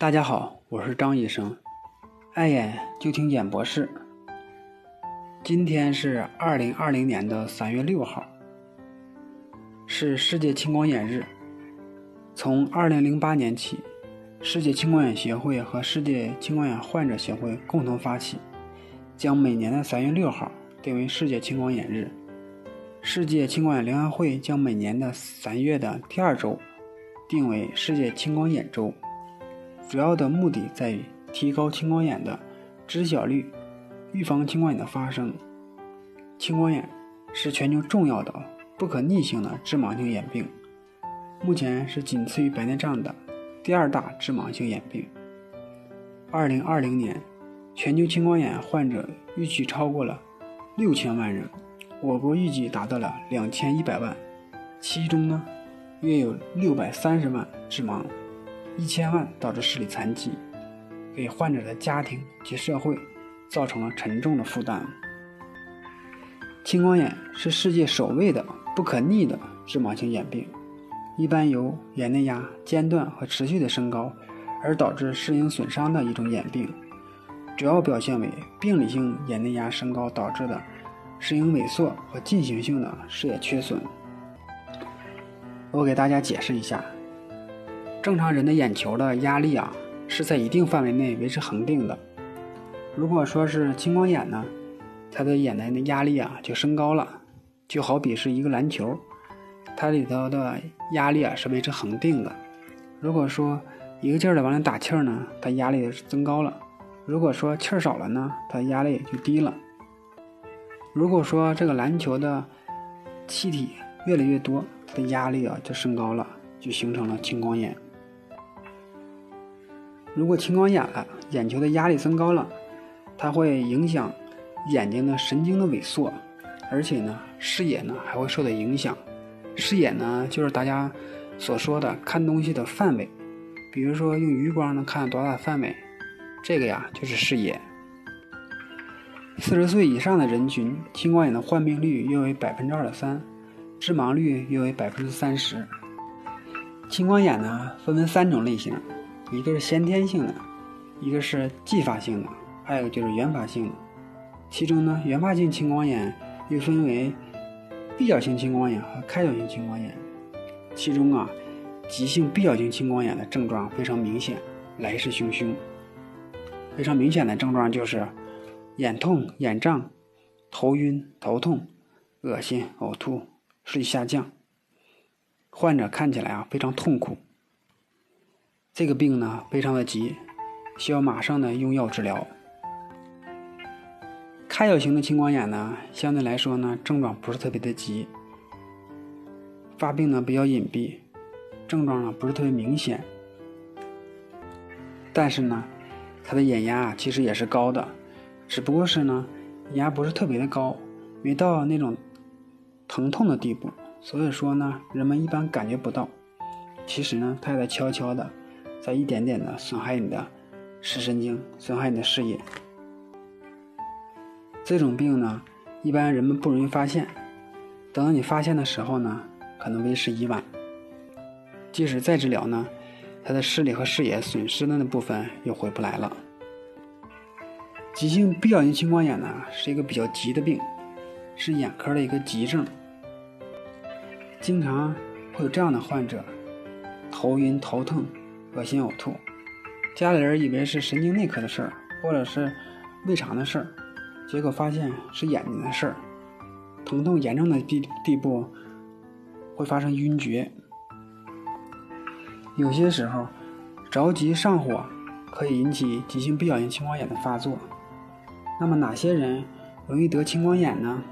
大家好，我是张医生，爱眼就听眼博士。今天是二零二零年的三月六号，是世界青光眼日。从二零零八年起，世界青光眼协会和世界青光眼患者协会共同发起，将每年的三月六号定为世界青光眼日。世界青光眼联合会将每年的三月的第二周定为世界青光眼周。主要的目的在于提高青光眼的知晓率，预防青光眼的发生。青光眼是全球重要的、不可逆性的致盲性眼病，目前是仅次于白内障的第二大致盲性眼病。二零二零年，全球青光眼患者预计超过了六千万人，我国预计达到了两千一百万，其中呢，约有六百三十万致盲。一千万导致视力残疾，给患者的家庭及社会造成了沉重的负担。青光眼是世界首位的不可逆的致盲性眼病，一般由眼内压间断和持续的升高而导致视影损伤的一种眼病，主要表现为病理性眼内压升高导致的视影萎缩和进行性的视野缺损。我给大家解释一下。正常人的眼球的压力啊，是在一定范围内维持恒定的。如果说是青光眼呢，它的眼内的压力啊就升高了，就好比是一个篮球，它里头的压力啊是维持恒定的。如果说一个劲儿的往里打气儿呢，它压力是增高了；如果说气儿少了呢，它压力也就低了。如果说这个篮球的气体越来越多，它的压力啊就升高了，就形成了青光眼。如果青光眼了，眼球的压力增高了，它会影响眼睛的神经的萎缩，而且呢，视野呢还会受到影响。视野呢，就是大家所说的看东西的范围，比如说用余光能看多大范围，这个呀就是视野。四十岁以上的人群，青光眼的患病率约为百分之二点三，致盲率约为百分之三十。青光眼呢，分为三种类型。一个是先天性的，一个是继发性的，还有就是原发性的。其中呢，原发性青光眼又分为闭角性青光眼和开角性青光眼。其中啊，急性闭角性青光眼的症状非常明显，来势汹汹。非常明显的症状就是眼痛、眼胀、头晕、头痛、恶心、呕吐、视力下降。患者看起来啊非常痛苦。这个病呢非常的急，需要马上的用药治疗。开角型的青光眼呢，相对来说呢症状不是特别的急，发病呢比较隐蔽，症状呢不是特别明显，但是呢，他的眼压其实也是高的，只不过是呢眼压不是特别的高，没到那种疼痛的地步，所以说呢人们一般感觉不到。其实呢，他也在悄悄的。在一点点的损害你的视神经，损害你的视野。这种病呢，一般人们不容易发现。等到你发现的时候呢，可能为时已晚。即使再治疗呢，他的视力和视野损失的那部分又回不来了。急性闭角性青光眼呢，是一个比较急的病，是眼科的一个急症。经常会有这样的患者：头晕、头痛。恶心呕吐，家里人以为是神经内科的事儿，或者是胃肠的事儿，结果发现是眼睛的事儿。疼痛严重的地地步会发生晕厥。有些时候着急上火可以引起急性闭角性青光眼的发作。那么哪些人容易得青光眼呢？